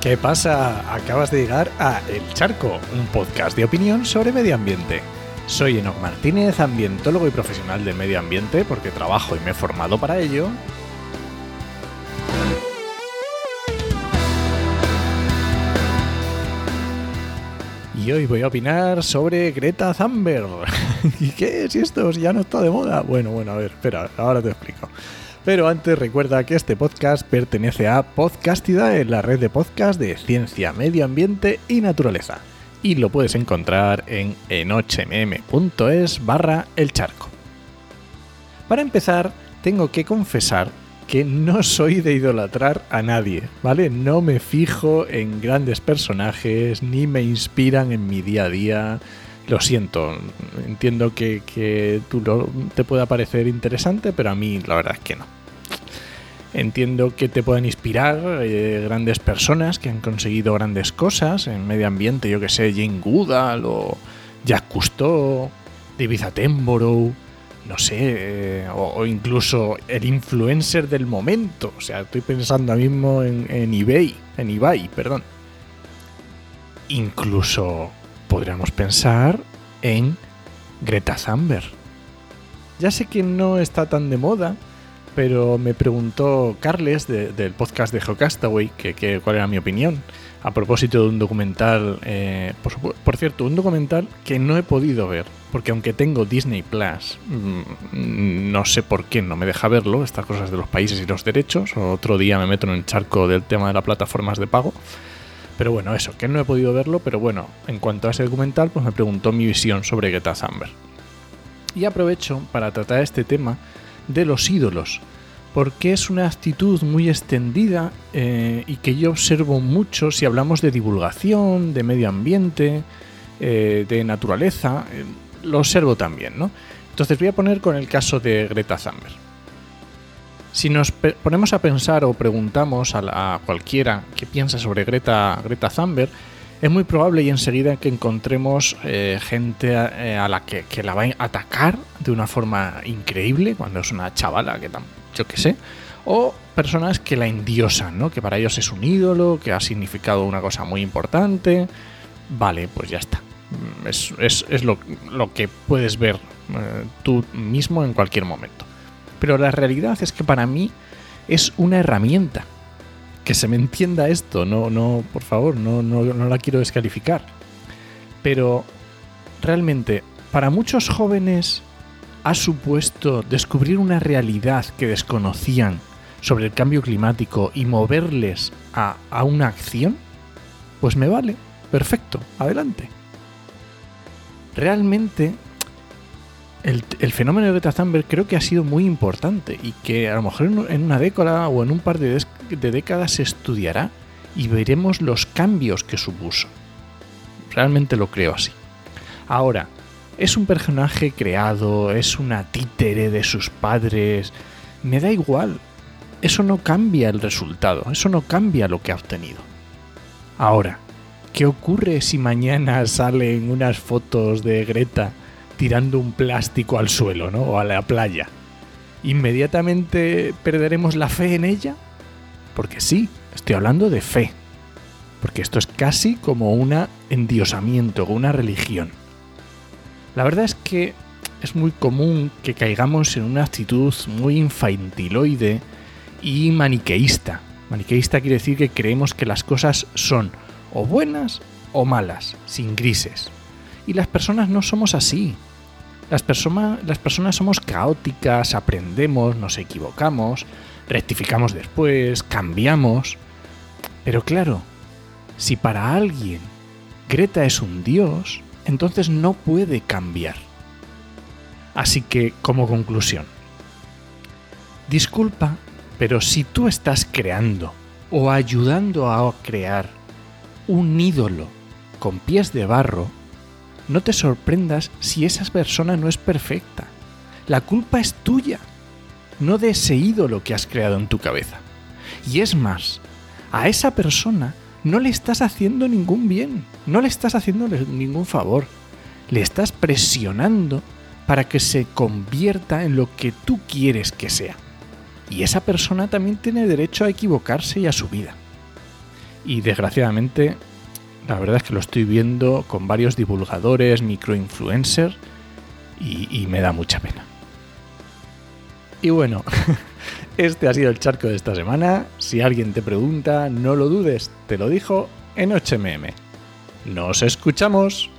¿Qué pasa? Acabas de llegar a El Charco, un podcast de opinión sobre medio ambiente. Soy Enoc Martínez, ambientólogo y profesional del medio ambiente, porque trabajo y me he formado para ello. Y hoy voy a opinar sobre Greta Thunberg. ¿Y qué es esto? Ya no está de moda. Bueno, bueno, a ver, espera, ahora te explico. Pero antes recuerda que este podcast pertenece a Podcastida en la red de podcast de ciencia, medio ambiente y naturaleza. Y lo puedes encontrar en enochmm.es barra el charco. Para empezar, tengo que confesar que no soy de idolatrar a nadie, ¿vale? No me fijo en grandes personajes, ni me inspiran en mi día a día. Lo siento, entiendo que, tú te pueda parecer interesante, pero a mí la verdad es que no. Entiendo que te pueden inspirar eh, grandes personas que han conseguido grandes cosas en medio ambiente, yo que sé, Jane Goodall o Jack Cousteau, David Attenborough, no sé, eh, o, incluso el influencer del momento. O sea, estoy pensando ahora mismo en, en eBay, en eBay, perdón. Incluso podríamos pensar en Greta Thunberg. Ya sé que no está tan de moda, pero me preguntó Carles del podcast de Geocastaway que, cuál era mi opinión a propósito de un documental, eh, por, cierto, un documental que no he podido ver, porque aunque tengo Disney Plus, mm, no sé por qué no me deja verlo, estas cosas de los países y los derechos, otro día me meto en el charco del tema de las plataformas de pago. Pero bueno, eso, que no he podido verlo, pero bueno, en cuanto a ese documental, pues me preguntó mi visión sobre Greta Thunberg. Y aprovecho para tratar este tema de los ídolos, porque es una actitud muy extendida eh, y que yo observo mucho si hablamos de divulgación, de medio ambiente, eh, de naturaleza, eh, lo observo también, ¿no? Entonces voy a poner con el caso de Greta Thunberg. Si nos ponemos a pensar o preguntamos a, cualquiera que piensa sobre Greta, Greta Thunberg, es muy probable y enseguida que encontremos eh, gente eh, a, la que, la va a atacar de una forma increíble, cuando es una chavala, que yo qué sé, o personas que la endiosan, ¿no? que para ellos es un ídolo, que ha significado una cosa muy importante. Vale, pues ya está. Mm, es, lo, que puedes ver eh, tú mismo en cualquier momento. Pero la realidad es que para mí es una herramienta que se me entienda esto, no, no, por favor, no, no, no la quiero descalificar. Pero realmente, para muchos jóvenes ha supuesto descubrir una realidad que desconocían sobre el cambio climático y moverles a, a una acción, pues me vale, perfecto, adelante. Realmente el, fenómeno de Greta Thunberg creo que ha sido muy importante y que a lo mejor en una década o en un par de, décadas se estudiará y veremos los cambios que supuso. Realmente lo creo así. Ahora, es un personaje creado, es una títere de sus padres, me da igual. Eso no cambia el resultado, eso no cambia lo que ha obtenido. Ahora, ¿qué ocurre si mañana salen unas fotos de Greta tirando un plástico al suelo, ¿no? O a la playa. ¿Inmediatamente perderemos la fe en ella? Porque sí, estoy hablando de fe. Porque esto es casi como un endiosamiento, una religión. La verdad es que es muy común que caigamos en una actitud muy infantiloide y maniqueísta. Maniqueísta quiere decir que creemos que las cosas son o buenas o malas, sin grises. Y las personas no somos así. Las, las personas somos caóticas, aprendemos, nos equivocamos, rectificamos después, cambiamos. Pero claro, si para alguien Greta es un dios, entonces no puede cambiar. Así que, como conclusión, disculpa, pero si tú estás creando o ayudando a crear un ídolo con pies de barro, no te sorprendas si esa persona no es perfecta. La culpa es tuya, no de ese ídolo que has creado en tu cabeza. Y es más, a esa persona no le estás haciendo ningún bien, no le estás haciendo ningún favor. Le estás presionando para que se convierta en lo que tú quieres que sea. Y esa persona también tiene derecho a equivocarse y a su vida. Y desgraciadamente, la verdad es que lo estoy viendo con varios divulgadores, microinfluencers, y, y me da mucha pena. Y bueno, este ha sido el charco de esta semana. Si alguien te pregunta, no lo dudes, te lo dijo en 8mm. ¡Nos escuchamos!